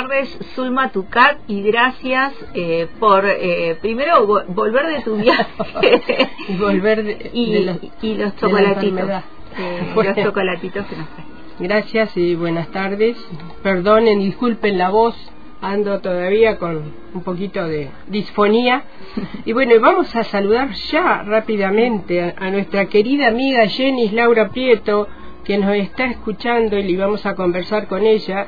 Tardes, Zulma Tucat, y gracias eh, por eh, primero volver de tu viaje. Volver de, y, los, y los chocolatitos, eh, los chocolatitos que nos Gracias y buenas tardes. Perdonen, disculpen la voz, ando todavía con un poquito de disfonía. Y bueno, vamos a saludar ya rápidamente a, a nuestra querida amiga Jenny Laura Prieto, que nos está escuchando y vamos a conversar con ella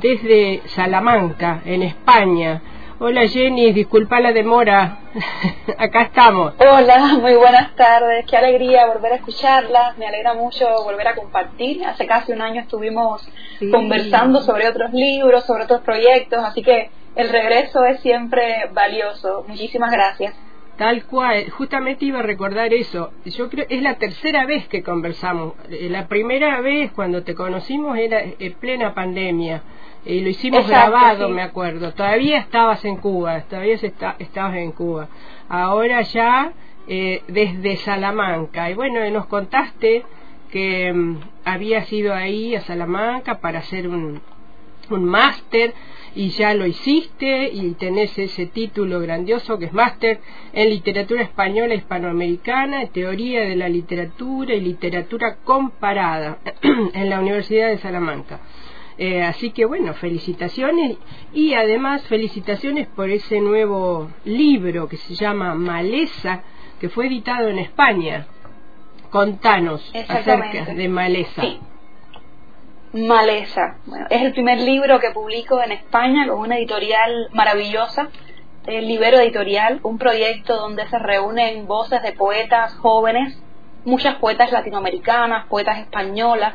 desde Salamanca, en España. Hola Jenny, disculpa la demora. Acá estamos. Hola, muy buenas tardes. Qué alegría volver a escucharla. Me alegra mucho volver a compartir. Hace casi un año estuvimos conversando sobre otros libros, sobre otros proyectos, así que el regreso es siempre valioso. Muchísimas gracias. Tal cual, justamente iba a recordar eso. Yo creo es la tercera vez que conversamos. Eh, la primera vez cuando te conocimos era en plena pandemia y lo hicimos grabado, me acuerdo. Todavía estabas en Cuba, todavía estabas en Cuba. Ahora ya eh, desde Salamanca. Y bueno, nos contaste que mm, habías ido ahí a Salamanca para hacer un, un máster y ya lo hiciste y tenés ese título grandioso que es máster en literatura española hispanoamericana, teoría de la literatura y literatura comparada en la Universidad de Salamanca. Eh, así que bueno, felicitaciones y además felicitaciones por ese nuevo libro que se llama Maleza, que fue editado en España. Contanos acerca de Maleza. Maleza. Bueno, es el primer libro que publico en España con una editorial maravillosa, el Libero Editorial, un proyecto donde se reúnen voces de poetas jóvenes, muchas poetas latinoamericanas, poetas españolas,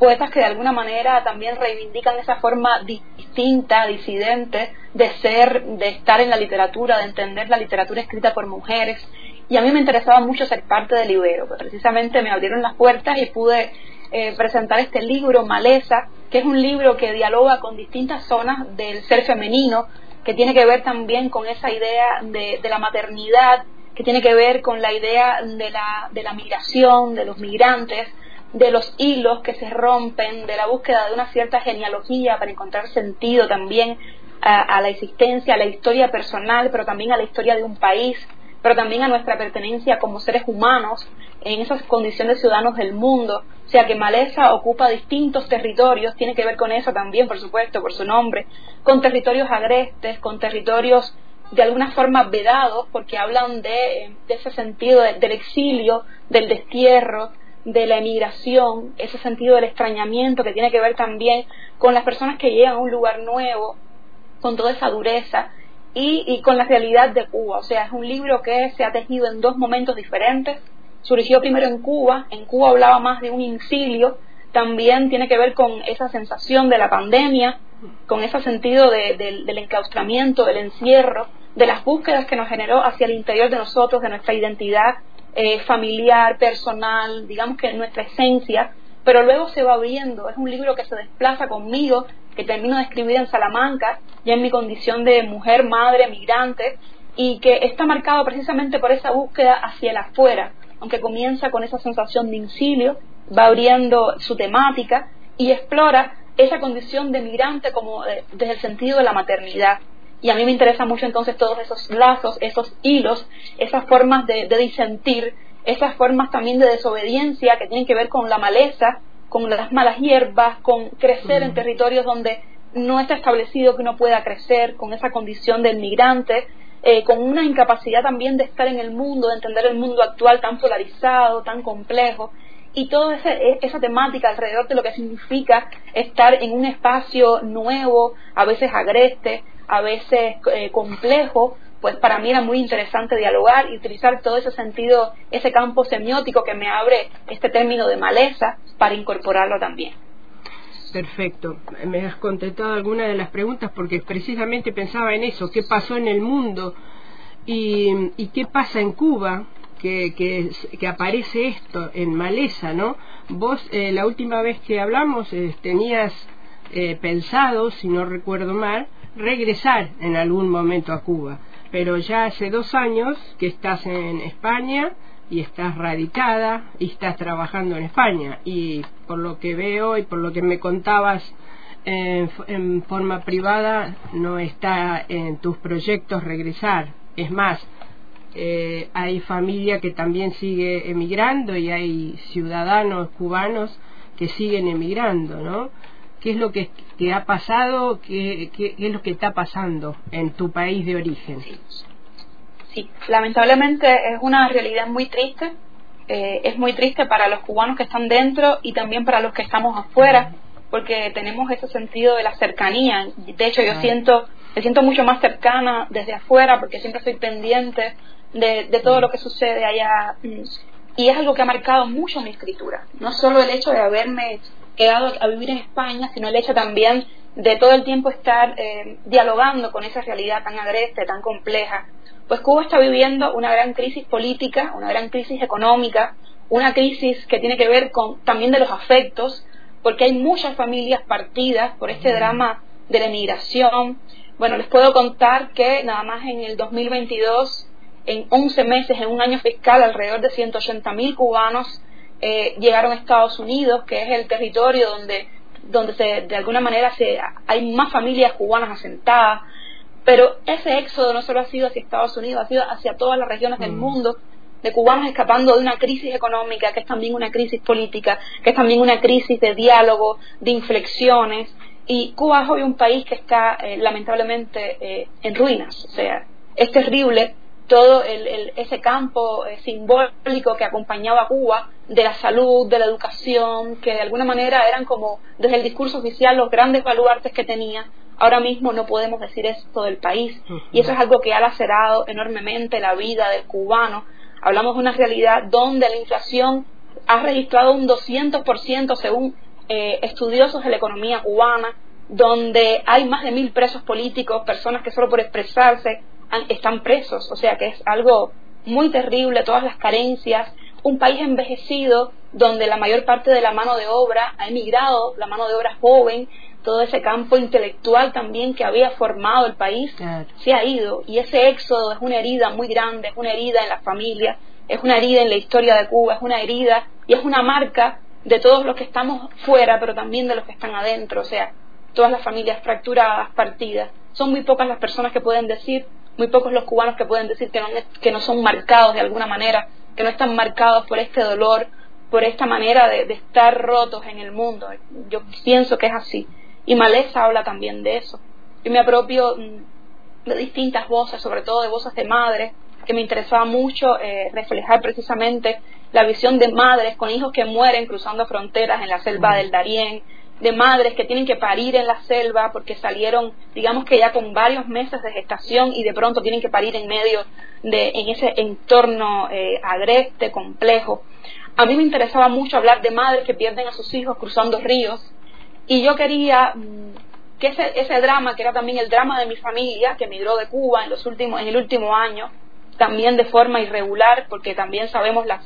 poetas que de alguna manera también reivindican esa forma distinta, disidente, de ser, de estar en la literatura, de entender la literatura escrita por mujeres. Y a mí me interesaba mucho ser parte del Libero, pues precisamente me abrieron las puertas y pude eh, presentar este libro, Maleza, que es un libro que dialoga con distintas zonas del ser femenino, que tiene que ver también con esa idea de, la maternidad, que tiene que ver con la idea de la, de la migración, de los migrantes, de los hilos que se rompen, de la búsqueda de una cierta genealogía para encontrar sentido también a, la existencia, a la historia personal, pero también a la historia de un país, pero también a nuestra pertenencia como seres humanos en esas condiciones de ciudadanos del mundo. O sea que Maleza ocupa distintos territorios, tiene que ver con eso también, por supuesto, por su nombre, con territorios agrestes, con territorios de alguna forma vedados, porque hablan de, ese sentido del exilio, del destierro, de la emigración, ese sentido del extrañamiento que tiene que ver también con las personas que llegan a un lugar nuevo, con toda esa dureza y, y con la realidad de Cuba. O sea, es un libro que se ha tejido en dos momentos diferentes. Surgió primero en Cuba, en Cuba hablaba más de un incilio, también tiene que ver con esa sensación de la pandemia, con ese sentido del enclaustramiento, del encierro, de las búsquedas que nos generó hacia el interior de nosotros, de nuestra identidad eh, familiar, personal, digamos que nuestra esencia, pero luego se va abriendo. Es un libro que se desplaza conmigo, que termino de escribir en Salamanca, ya en mi condición de mujer, madre, migrante, y que está marcado precisamente por esa búsqueda hacia el afuera, aunque comienza con esa sensación de incilio, va abriendo su temática y explora esa condición de migrante como desde el sentido de la maternidad. Y a mí me interesa mucho entonces todos esos lazos, esos hilos, esas formas de, disentir esas formas también de desobediencia que tienen que ver con la maleza, con las malas hierbas, con crecer en territorios donde no está establecido que uno pueda crecer, con esa condición del migrante, eh, con una incapacidad también de estar en el mundo, de entender el mundo actual tan polarizado, tan complejo, y toda e, esa temática alrededor de lo que significa estar en un espacio nuevo, a veces agreste, a veces eh, complejo, pues para mí era muy interesante dialogar y utilizar todo ese sentido, ese campo semiótico que me abre este término de maleza para incorporarlo también. Perfecto. Me has contestado algunas de las preguntas porque precisamente pensaba en eso, qué pasó en el mundo y, qué pasa en Cuba, que, que, aparece esto en maleza, ¿no? Vos eh, la última vez que hablamos eh, tenías eh, pensado, si no recuerdo mal, regresar en algún momento a Cuba, pero ya hace dos años que estás en España y estás radicada y estás trabajando en España. Y por lo que veo y por lo que me contabas en, forma privada no está en tus proyectos regresar. Es más eh, hay familia que también sigue emigrando y hay ciudadanos cubanos que siguen emigrando no qué es lo que, ha pasado qué, qué, es lo que está pasando en tu país de origen sí, lamentablemente es una realidad muy triste. Eh, es muy triste para los cubanos que están dentro y también para los que estamos afuera, porque tenemos ese sentido de la cercanía. De hecho, yo siento, me siento mucho más cercana desde afuera porque siempre estoy pendiente de, de todo lo que sucede allá. Y es algo que ha marcado mucho mi escritura. No solo el hecho de haberme quedado a vivir en España, sino el hecho también de todo el tiempo estar eh, dialogando con esa realidad tan agreste, tan compleja, pues Cuba está viviendo una gran crisis política, una gran crisis económica, una crisis que tiene que ver con también de los afectos, porque hay muchas familias partidas por este drama de la emigración. Bueno, les puedo contar que nada más en el 2022, en 11 meses, en un año fiscal, alrededor de 180 mil cubanos eh, llegaron a Estados Unidos, que es el territorio donde, donde se, de alguna manera se, hay más familias cubanas asentadas. Pero ese éxodo no solo ha sido hacia Estados Unidos, ha sido hacia todas las regiones del mm. mundo, de cubanos escapando de una crisis económica, que es también una crisis política, que es también una crisis de diálogo, de inflexiones. Y Cuba es hoy un país que está eh, lamentablemente eh, en ruinas. O sea, es terrible todo ese campo eh, simbólico que acompañaba a Cuba de la salud, de la educación, que de alguna manera eran como desde el discurso oficial los grandes baluartes que tenía. Ahora mismo no podemos decir esto del país. Y eso es algo que ha lacerado enormemente la vida del cubano. Hablamos de una realidad donde la inflación ha registrado un 200% según eh, estudiosos de la economía cubana, donde hay más de mil presos políticos, personas que solo por expresarse están presos, o sea que es algo muy terrible, todas las carencias, un país envejecido donde la mayor parte de la mano de obra ha emigrado, la mano de obra joven, todo ese campo intelectual también que había formado el país se ha ido. Y ese éxodo es una herida muy grande, es una herida en la familia, es una herida en la historia de Cuba, es una herida y es una marca de todos los que estamos fuera, pero también de los que están adentro, o sea, todas las familias fracturadas, partidas. Son muy pocas las personas que pueden decir, muy pocos los cubanos que pueden decir que no, que no son marcados de alguna manera, que no están marcados por este dolor, por esta manera de estar rotos en el mundo. Yo pienso que es así. Y Maleza habla también de eso. Yo me apropio mm, de distintas voces, sobre todo de voces de madres, que me interesaba mucho eh, reflejar precisamente la visión de madres con hijos que mueren cruzando fronteras en la selva del Darién, de madres que tienen que parir en la selva porque salieron, digamos que ya con varios meses de gestación y de pronto tienen que parir en medio de, en ese entorno eh, agreste, complejo. A mí me interesaba mucho hablar de madres que pierden a sus hijos cruzando ríos, y yo quería mm, que ese, ese drama, que era también el drama de mi familia, que emigró de Cuba en, los últimos, en el último año, también de forma irregular, porque también sabemos la,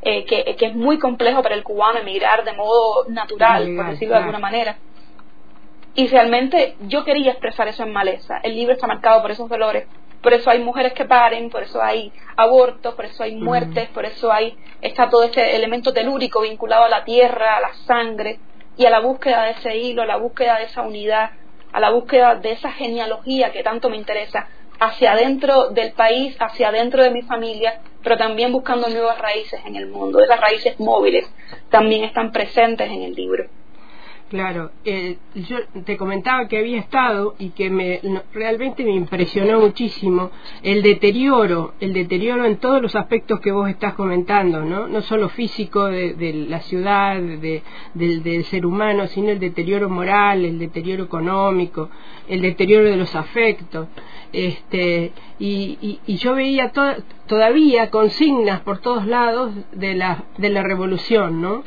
eh, que, que, es muy complejo para el cubano emigrar de modo natural, por decirlo de alguna manera. Y realmente yo quería expresar eso en maleza. El libro está marcado por esos dolores. Por eso hay mujeres que paren, por eso hay abortos, por eso hay muertes, por eso hay está todo ese elemento telúrico vinculado a la tierra, a la sangre, y a la búsqueda de ese hilo, a la búsqueda de esa unidad, a la búsqueda de esa genealogía que tanto me interesa. Hacia adentro del país, hacia adentro de mi familia, pero también buscando nuevas raíces en el mundo. Esas raíces móviles también están presentes en el libro. Claro, eh, yo te comentaba que había estado y que me, realmente me impresionó muchísimo el deterioro, el deterioro en todos los aspectos que vos estás comentando, no, no solo físico de, la ciudad, de, del, ser humano, sino el deterioro moral, el deterioro económico, el deterioro de los afectos, este, y, y, yo veía todavía consignas por todos lados de la, de la revolución, ¿no?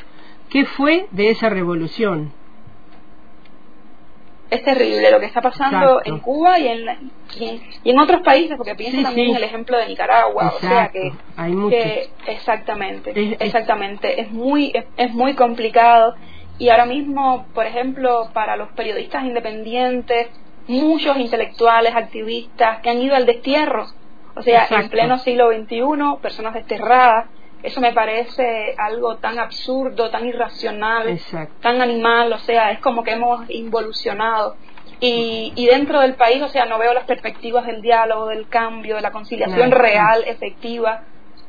¿Qué fue de esa revolución? Es terrible lo que está pasando en Cuba y en, y en, otros países, porque pienso también en el ejemplo de Nicaragua, o sea que, Hay que exactamente, exactamente, es muy es, muy complicado. Y ahora mismo, por ejemplo, para los periodistas independientes, muchos intelectuales, activistas que han ido al destierro, o sea, en pleno siglo XXI, personas desterradas eso me parece algo tan absurdo, tan irracional, tan animal, o sea, es como que hemos involucionado. Y, y dentro del país, o sea, no veo las perspectivas del diálogo, del cambio, de la conciliación real, efectiva.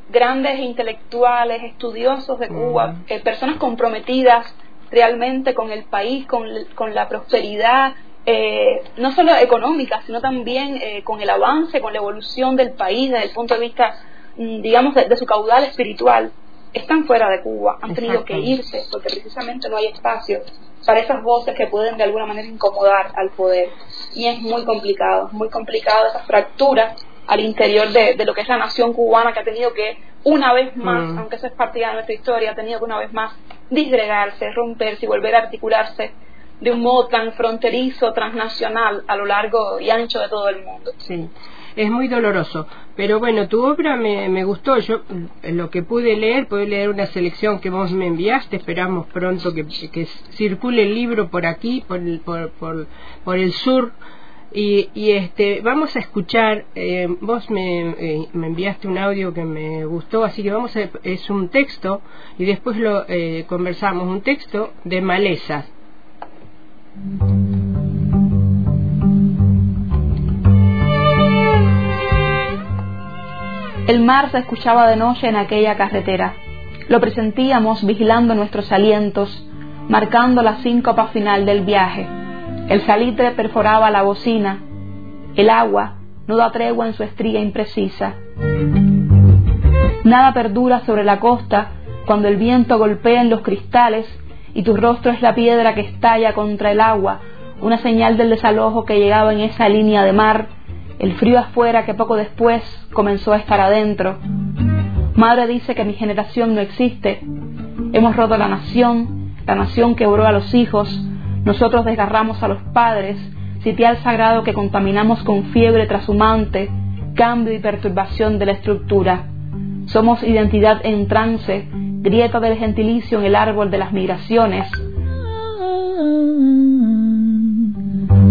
Grandes intelectuales, estudiosos de Cuba, eh, personas comprometidas realmente con el país, con, con la prosperidad, eh, no solo económica, sino también eh, con el avance, con la evolución del país desde el punto de vista digamos, de, su caudal espiritual, están fuera de Cuba, han tenido que irse porque precisamente no hay espacio para esas voces que pueden de alguna manera incomodar al poder. Y es muy complicado, muy complicado esa fractura al interior de, lo que es la nación cubana que ha tenido que una vez más, mm. aunque eso es parte de nuestra historia, ha tenido que una vez más disgregarse, romperse y volver a articularse de un modo tan fronterizo, transnacional, a lo largo y ancho de todo el mundo. Sí es muy doloroso. Pero bueno, tu obra me, me gustó. Yo lo que pude leer, pude leer una selección que vos me enviaste. Esperamos pronto que, que circule el libro por aquí, por el, por, por, el sur. Y, y, este vamos a escuchar eh, vos me, eh, me, enviaste un audio que me gustó así que vamos a es un texto y después lo eh, conversamos un texto de malezas El mar se escuchaba de noche en aquella carretera. Lo presentíamos vigilando nuestros alientos, marcando la síncopa final del viaje. El salitre perforaba la bocina. El agua no da tregua en su estría imprecisa. Nada perdura sobre la costa cuando el viento golpea en los cristales y tu rostro es la piedra que estalla contra el agua, una señal del desalojo que llegaba en esa línea de mar el frío afuera que poco después comenzó a estar adentro. Madre dice que mi generación no existe. Hemos roto la nación, la nación quebró a los hijos, nosotros desgarramos a los padres, sitial sagrado que contaminamos con fiebre trashumante, cambio y perturbación de la estructura. Somos identidad en trance, grieta del gentilicio en el árbol de las migraciones,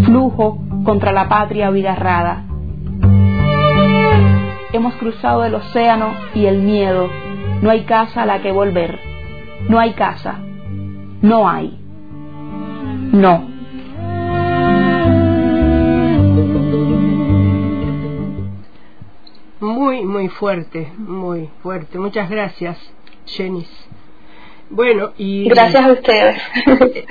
flujo contra la patria abigarrada. Hemos cruzado el océano y el miedo. No hay casa a la que volver. No hay casa. No hay. No. Muy, muy fuerte, muy fuerte. Muchas gracias, Jenis. Bueno, y... Gracias a ustedes.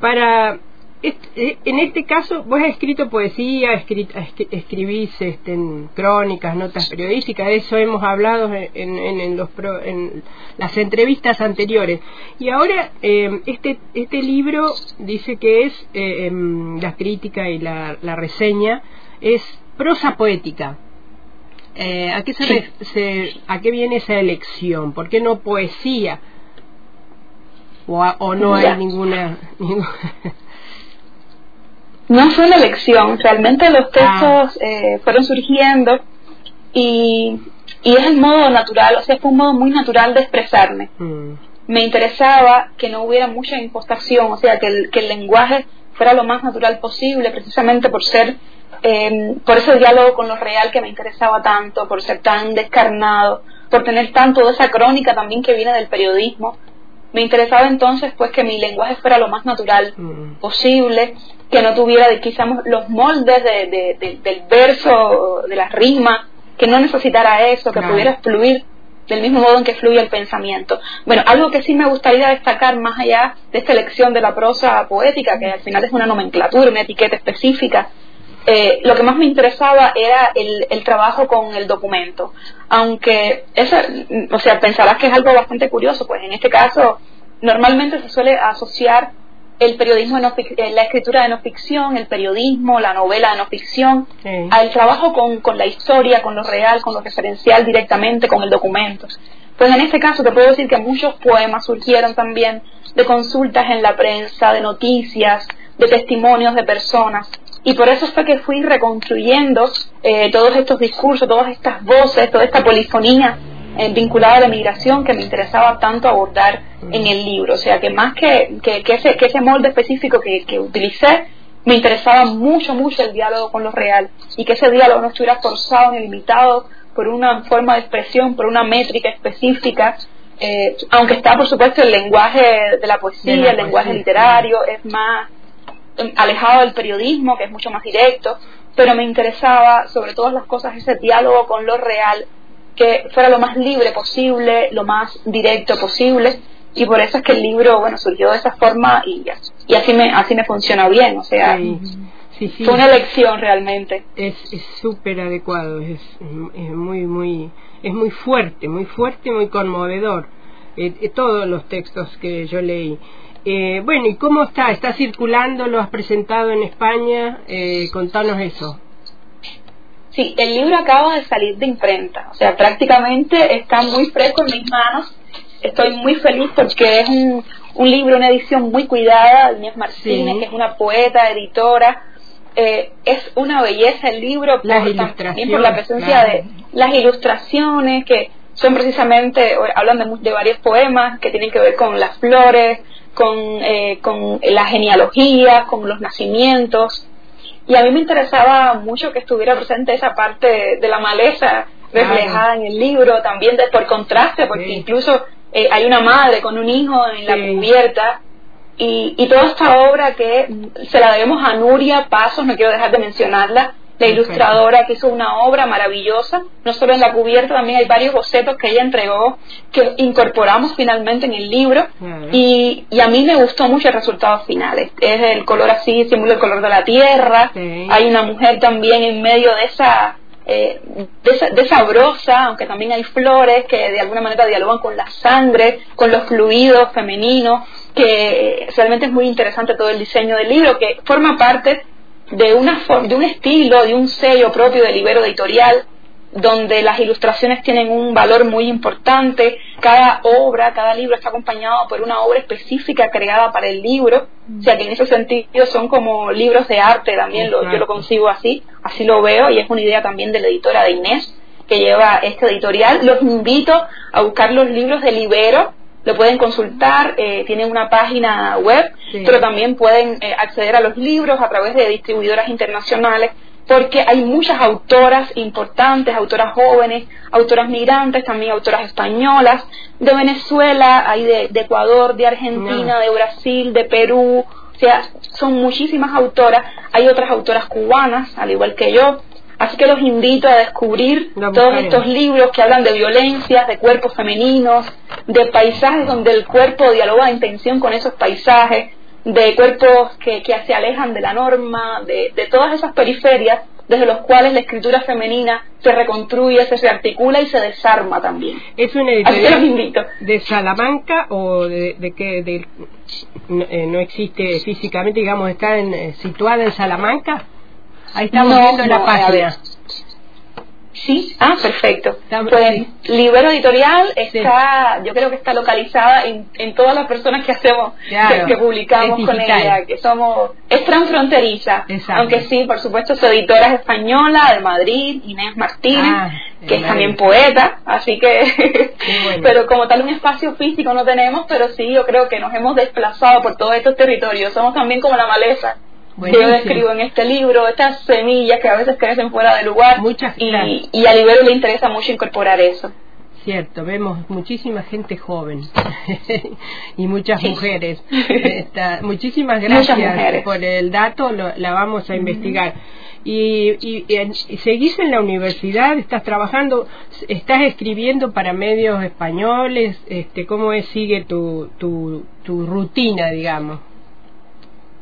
Para en este caso, vos has escrito poesía, escribís este, en crónicas, notas periodísticas, de eso hemos hablado en, los en las entrevistas anteriores. Y ahora, em, este, este libro dice que es, eh, la crítica y la, reseña, es prosa poética. Eh, ¿a, qué se, ¿A qué viene esa elección? ¿Por qué no poesía? ¿O, o no hay ninguna... ninguna no fue una elección, realmente los textos ah. eh, fueron surgiendo y, y, es el modo natural, o sea, fue un modo muy natural de expresarme. Mm. Me interesaba que no hubiera mucha impostación, o sea, que el, que el lenguaje fuera lo más natural posible, precisamente por ser, eh, por ese diálogo con lo real que me interesaba tanto, por ser tan descarnado, por tener tanto de esa crónica también que viene del periodismo, Me interesaba entonces pues que mi lenguaje fuera lo más natural Mm. posible, que no tuviera quizás los moldes de, de- de- del verso, de la rima, que no necesitara eso, que pudiera fluir del mismo modo en que fluye el pensamiento. Bueno, algo que sí me gustaría destacar más allá de esta elección de la prosa poética, que al final es una nomenclatura, una etiqueta específica, eh, lo que más me interesaba era el, el trabajo con el documento. Aunque, mm, o sea, pensarás que es algo bastante curioso, pues en este caso normalmente se suele asociar el periodismo, de no eh, la escritura de no ficción, el periodismo, la novela de no ficción, Sí. al trabajo con, con la historia, con lo real, con lo referencial directamente, con el documento. Pues en este caso te puedo decir que muchos poemas surgieron también de consultas en la prensa, de noticias, de testimonios de personas. Y por eso fue que fui reconstruyendo eh, todos estos discursos, todas estas voces, toda esta polifonía eh, vinculada a la migración que me interesaba tanto abordar en el libro. O sea, que más que, que, que ese, que ese molde específico que, que utilicé, me interesaba mucho, mucho el diálogo con lo real. Y que ese diálogo no estuviera forzado ni limitado por una forma de expresión, por una métrica específica, eh, aunque está, por supuesto, el lenguaje de la poesía, De la el lenguaje literario, es más alejado del periodismo, que es mucho más directo, pero me interesaba, sobre todas las cosas, ese diálogo con lo real, que fuera lo más libre posible, lo más directo posible, y por eso es que el libro, bueno, surgió de esa forma y, y así me así me funciona bien, o sea, Sí, sí, sí. fue una elección realmente. es es súper adecuado es, es muy muy es muy fuerte muy fuerte muy conmovedor eh, eh, todos los textos que yo leí Eh, bueno y cómo está está circulando lo has presentado en España eh, contanos eso Sí, el libro acaba de salir de imprenta, o sea, prácticamente está muy fresco en mis manos. Estoy muy feliz porque es un, un libro, una edición muy cuidada de Inés Martínez, Sí. que es una poeta, editora. Eh, es una belleza el libro, Las por- también por la presencia claro. de las ilustraciones, que son precisamente, hablan de, de varios poemas que tienen que ver con las flores, con, eh, con la genealogía, con los nacimientos. Y a mí me interesaba mucho que estuviera presente esa parte de, de la maleza reflejada en el libro, también de, por contraste, porque Sí. incluso eh, hay una madre con un hijo en la cubierta. Y, y toda esta obra que se la debemos a Nuria Pasos, no quiero dejar de mencionarla, la ilustradora que hizo una obra maravillosa, no solo en la cubierta, también hay varios bocetos que ella entregó que incorporamos finalmente en el libro y, y a mí me gustó mucho el resultado final. Es, el color así, simula el color de la tierra, Sí. hay una mujer también en medio de esa, eh, de esa, de esa brosa, aunque también hay flores que de alguna manera dialogan con la sangre, con los fluidos femeninos, que realmente es muy interesante todo el diseño del libro, que forma parte de, una de un estilo, de un sello propio del Libero Editorial, donde las ilustraciones tienen un valor muy importante. Cada obra, cada libro está acompañado por una obra específica creada para el libro. O sea que en ese sentido son como libros de arte también, lo- yo lo concibo así, así lo veo y es una idea también de la editora de Inés que lleva este editorial. Los invito a buscar los libros de Libero, lo pueden consultar, eh, tienen una página web, Sí. pero también pueden eh, acceder a los libros a través de distribuidoras internacionales porque hay muchas autoras importantes, autoras jóvenes, autoras migrantes, también autoras españolas, de Venezuela, hay de, de Ecuador, de Argentina, No. de Brasil, de Perú, o sea, son muchísimas autoras, hay otras autoras cubanas, al igual que yo, así que los invito a descubrir todos estos libros que hablan de violencias, de cuerpos femeninos, de paisajes donde el cuerpo dialoga en tensión con esos paisajes, de cuerpos que, que se alejan de la norma, de, de todas esas periferias desde los cuales la escritura femenina se reconstruye, se rearticula y se desarma también. es una editorial de Salamanca o de, de que de- no, eh, no existe físicamente digamos está en, eh, situada en Salamanca ahí estamos No, viendo la no, a página. Sí, ah, perfecto. Pues sí. Libero Editorial está, yo creo que está localizada en, en todas las personas que hacemos, Claro, que, que publicamos con ella, que somos, es transfronteriza, Exacto. aunque sí, por supuesto, su editora es española, de Madrid, Inés Martínez, Ah, que es también poeta, así que, bueno. pero como tal un espacio físico no tenemos, pero sí, yo creo que nos hemos desplazado por todos estos territorios, somos también como la maleza. Que yo Buenísimo. describo en este libro, estas semillas que a veces crecen fuera del lugar Muchas y, y a Libero le interesa mucho incorporar eso. cierto, vemos muchísima gente joven y muchas mujeres. muchísimas gracias por el dato, la vamos a investigar. Y, y, seguís en la universidad, estás trabajando, estás escribiendo para medios españoles, este, ¿cómo es, sigue tu, tu, tu rutina, digamos?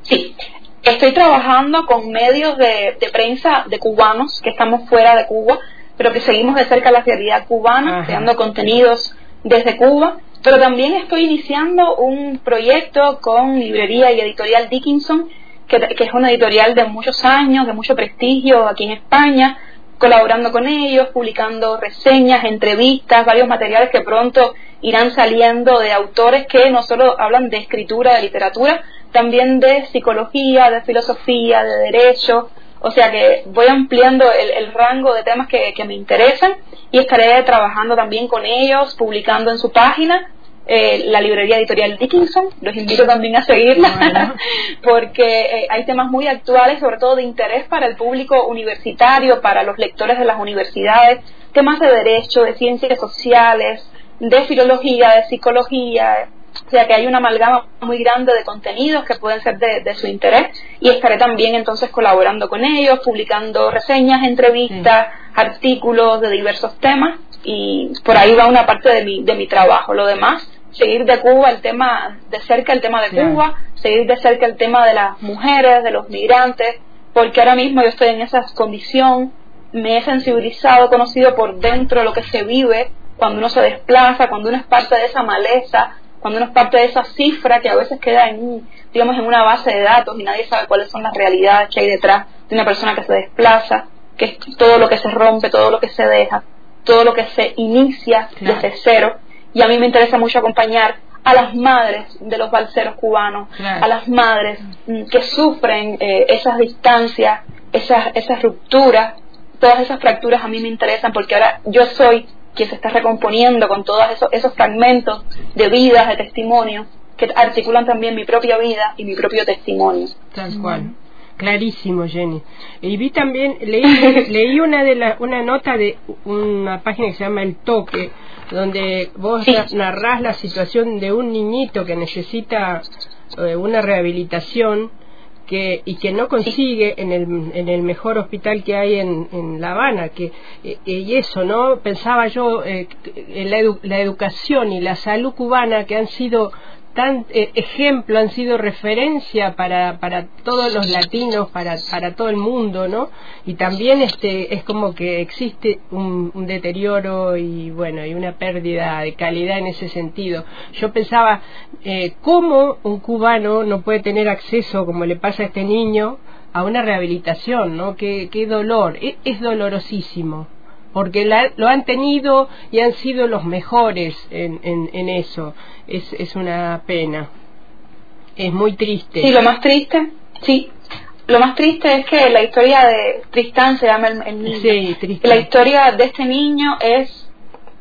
Sí, estoy trabajando con medios de, de prensa de cubanos que estamos fuera de Cuba pero que seguimos de cerca la realidad cubana, creando contenidos desde Cuba. Pero también estoy iniciando un proyecto con librería y editorial Dickinson, que, que es una editorial de muchos años, de mucho prestigio aquí en España, colaborando con ellos, publicando reseñas, entrevistas, varios materiales que pronto irán saliendo de autores que no solo hablan de escritura, de literatura, también de psicología, de filosofía, de derecho, o sea que voy ampliando el, rango de temas que, me interesan y estaré trabajando también con ellos, publicando en su página eh, la librería editorial Dickinson. Los invito también a seguirla porque eh, hay temas muy actuales, sobre todo de interés para el público universitario, para los lectores de las universidades, temas de derecho, de ciencias sociales, de filología, de psicología, o sea que hay una amalgama muy grande de contenidos que pueden ser de, su interés y estaré también entonces colaborando con ellos, publicando reseñas, entrevistas, artículos de diversos temas y por ahí va una parte de mi, de mi trabajo. Lo demás, seguir de Cuba el tema, de cerca el tema de Cuba, seguir de cerca el tema de las mujeres, de los migrantes, porque ahora mismo yo estoy en esa condición, me he sensibilizado, conocido por dentro lo que se vive cuando uno se desplaza, cuando uno es parte de esa maleza, cuando uno es parte de esa cifra que a veces queda en, digamos, en una base de datos y nadie sabe cuáles son las realidades que hay detrás de una persona que se desplaza, que es todo lo que se rompe, todo lo que se deja, todo lo que se inicia desde cero. Y a mí me interesa mucho acompañar a las madres de los balseros cubanos, a las madres mm, que sufren eh, esas distancias, esas, esas rupturas, todas esas fracturas a mí me interesan porque ahora yo soy que se está recomponiendo con todos esos, esos fragmentos de vidas, de testimonios, que articulan también mi propia vida y mi propio testimonio. Tal cual. Clarísimo, Jenny. Y vi también, leí, leí una de la, una nota de una página que se llama El Toque, donde vos narrás la situación de un niñito que necesita eh, una rehabilitación que, y que no consigue en el, en el mejor hospital que hay en, en La Habana. Que, eh, y eso, ¿no? Pensaba yo, eh, la, la educación y la salud cubana que han sido tan eh, ejemplo, han sido referencia para, para todos los latinos, para, para todo el mundo, ¿no? Y también este es como que existe un, deterioro y bueno, y una pérdida de calidad en ese sentido. Yo pensaba, eh, ¿cómo un cubano no puede tener acceso, como le pasa a este niño, a una rehabilitación, ¿no? Qué, qué dolor, e, es dolorosísimo porque lo han tenido y han sido los mejores en, en, eso. Es, es una pena. Es muy triste. Sí, lo más triste, sí. Lo más triste es que la historia de Tristán se llama el, niño. Sí, La historia de este niño es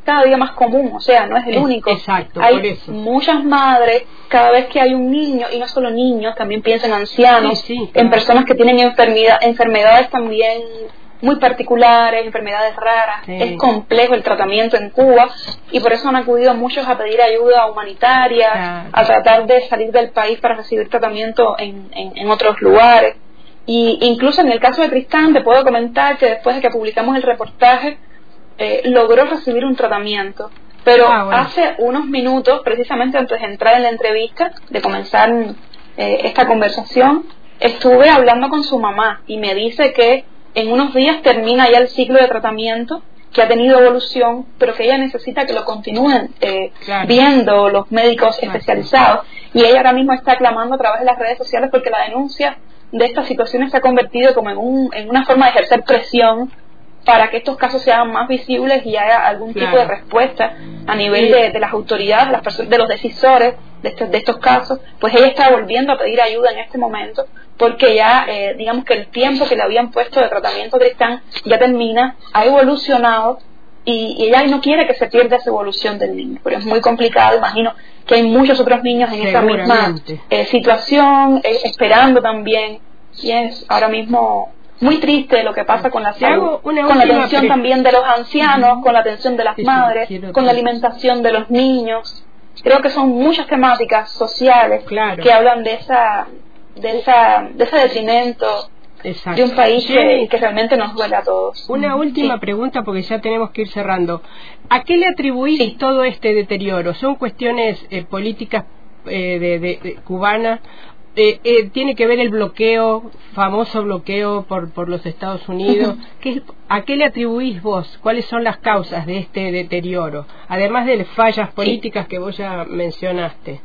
cada día más común, o sea, no es el único. Exacto, hay muchas madres, cada vez que hay un niño, y no solo niños, también piensan ancianos, en personas que tienen enfermedad, enfermedades también muy particulares, enfermedades raras. Es complejo el tratamiento en Cuba y por eso han acudido muchos a pedir ayuda humanitaria, a tratar de salir del país para recibir tratamiento en, en, otros lugares. Y incluso en el caso de Tristán, te puedo comentar que después de que publicamos el reportaje, eh, logró recibir un tratamiento. Pero ah, hace unos minutos, precisamente antes de entrar en la entrevista, de comenzar eh, esta conversación, estuve hablando con su mamá y me dice que en unos días termina ya el ciclo de tratamiento que ha tenido evolución, pero que ella necesita que lo continúen eh, viendo los médicos especializados. Y ella ahora mismo está clamando a través de las redes sociales porque la denuncia de estas situaciones se ha convertido como en, un, en una forma de ejercer presión para que estos casos sean más visibles y haya algún tipo de respuesta a nivel de, las autoridades, de, las personas, de los decisores de estos, de estos casos, pues ella está volviendo a pedir ayuda en este momento porque ya, eh, digamos que el tiempo que le habían puesto de tratamiento Tristán ya termina, ha evolucionado y, ella no quiere que se pierda esa evolución del niño, pero es muy complicado, imagino que hay muchos otros niños en esa misma eh, situación, eh, esperando también, y es ahora mismo muy triste lo que pasa con la salud, con la atención también de los ancianos, con la atención de las madres, con la alimentación de los niños. Creo que son muchas temáticas sociales que hablan de esa, de esa, de ese detrimento de un país que, realmente nos duele a todos. Una última pregunta porque ya tenemos que ir cerrando. ¿A qué le atribuís todo este deterioro? ¿Son cuestiones eh, políticas eh, de, de, cubanas eh, eh, tiene que ver el bloqueo, famoso bloqueo por, por los Estados Unidos. ¿Qué, ¿A qué le atribuís vos? ¿Cuáles son las causas de este deterioro? Además de las fallas políticas que vos ya mencionaste.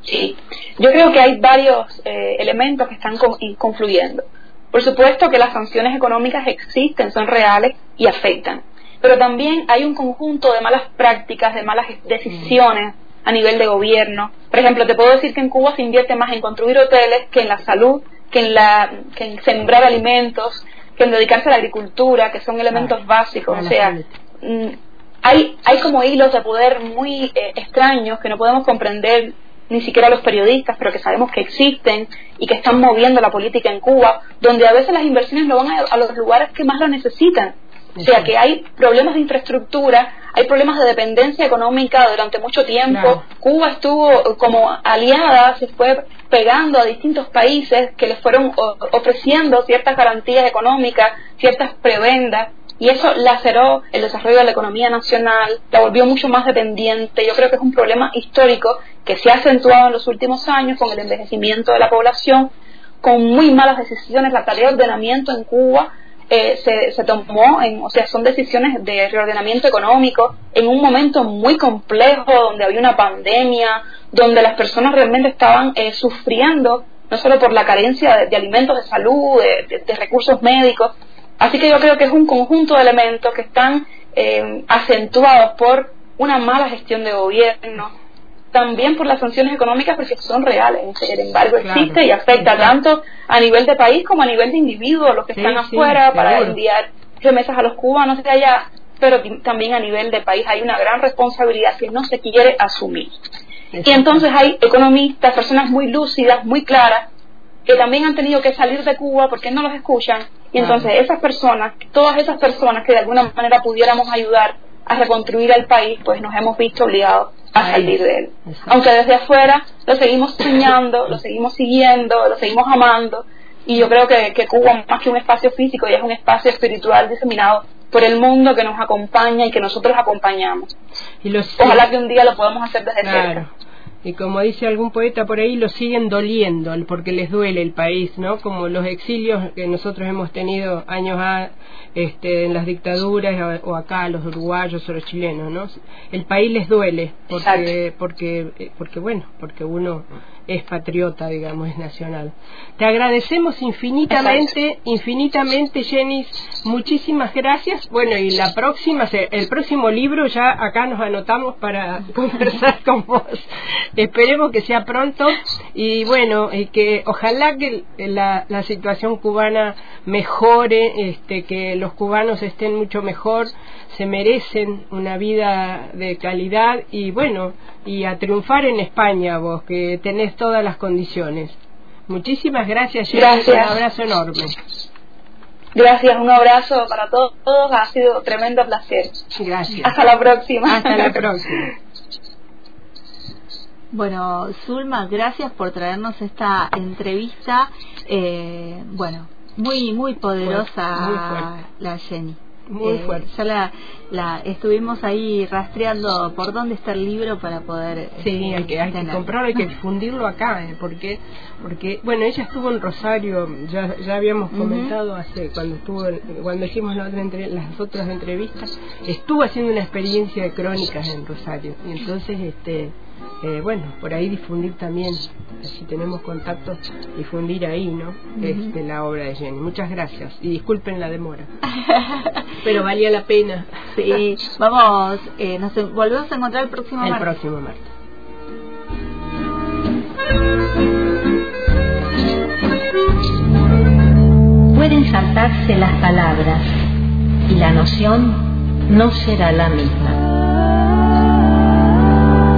Sí, yo creo que hay varios eh, elementos que están confluyendo. Por supuesto que las sanciones económicas existen, son reales y afectan. Pero también hay un conjunto de malas prácticas, de malas decisiones, a nivel de gobierno. Por ejemplo, te puedo decir que en Cuba se invierte más en construir hoteles que en la salud, que en, la, que en sembrar alimentos, que en dedicarse a la agricultura, que son elementos básicos. O sea, mm, hay, hay como hilos de poder muy eh, extraños que no podemos comprender ni siquiera los periodistas, pero que sabemos que existen y que están moviendo la política en Cuba, donde a veces las inversiones no van a los lugares que más lo necesitan. O sea que hay problemas de infraestructura, hay problemas de dependencia económica durante mucho tiempo. Cuba estuvo como aliada, se fue pegando a distintos países que les fueron ofreciendo ciertas garantías económicas, ciertas prebendas, y eso laceró el desarrollo de la economía nacional, la volvió mucho más dependiente. Yo creo que es un problema histórico que se ha acentuado en los últimos años con el envejecimiento de la población, con muy malas decisiones, la tarea de ordenamiento en Cuba eh, se, tomó, en, o sea, son decisiones de reordenamiento económico en un momento muy complejo, donde había una pandemia, donde las personas realmente estaban eh, sufriendo, no solo por la carencia de, alimentos de salud, de, recursos médicos. Así que yo creo que es un conjunto de elementos que están eh, acentuados por una mala gestión de gobierno, también por las sanciones económicas porque son reales. El embargo existe y afecta tanto a nivel de país como a nivel de individuos, los que están afuera, para enviar remesas a los cubanos de allá, pero también a nivel de país hay una gran responsabilidad que no se quiere asumir. Y entonces hay economistas, personas muy lúcidas, muy claras, que también han tenido que salir de Cuba porque no los escuchan. Y entonces esas personas, todas esas personas que de alguna manera pudiéramos ayudar a reconstruir el país, pues nos hemos visto obligados a salir de él. Aunque desde afuera lo seguimos soñando, lo seguimos siguiendo, lo seguimos amando. Y yo creo que, que Cuba, más que un espacio físico, ya es un espacio espiritual diseminado por el mundo que nos acompaña y que nosotros acompañamos. Y Ojalá que un día lo podamos hacer desde claro y como dice algún poeta por ahí, lo siguen doliendo porque les duele el país, ¿no? Como los exilios que nosotros hemos tenido años a, este, en las dictaduras o acá los uruguayos o los chilenos, ¿no? El país les duele porque, porque, eh, porque bueno, porque uno es patriota, digamos, es nacional. Te agradecemos infinitamente, infinitamente, Jenny. Muchísimas gracias. Bueno, y la próxima, el próximo libro ya acá nos anotamos para conversar con vos. Esperemos que sea pronto y bueno, y que ojalá que la, la situación cubana mejore, este, que los cubanos estén mucho mejor se merecen una vida de calidad y bueno, y a triunfar en España vos, que tenés todas las condiciones. Muchísimas gracias, gracias. un abrazo enorme. Gracias, un abrazo para todos, ha sido un tremendo placer. Gracias. Hasta la próxima. Hasta la próxima. Bueno, Zulma, gracias por traernos esta entrevista. Eh, bueno, muy, muy poderosa la Jenny. Muy eh, fuerte. Ya la, la, estuvimos ahí rastreando por dónde está el libro para poder. Sí, hay que, hay que comprarlo, hay que difundirlo acá, eh, porque, porque, bueno, ella estuvo en Rosario, ya, ya habíamos comentado hace, cuando estuvo, cuando hicimos la otra las otras entrevistas, estuvo haciendo una experiencia de crónicas en Rosario, y entonces, este eh, bueno, por ahí difundir también, si tenemos contacto, difundir ahí, ¿no? este, la obra de Jenny. Muchas gracias y disculpen la demora, pero valía la pena. Sí, vamos, eh, nos volvemos a encontrar el próximo el próximo martes. Pueden saltarse las palabras y la noción no será la misma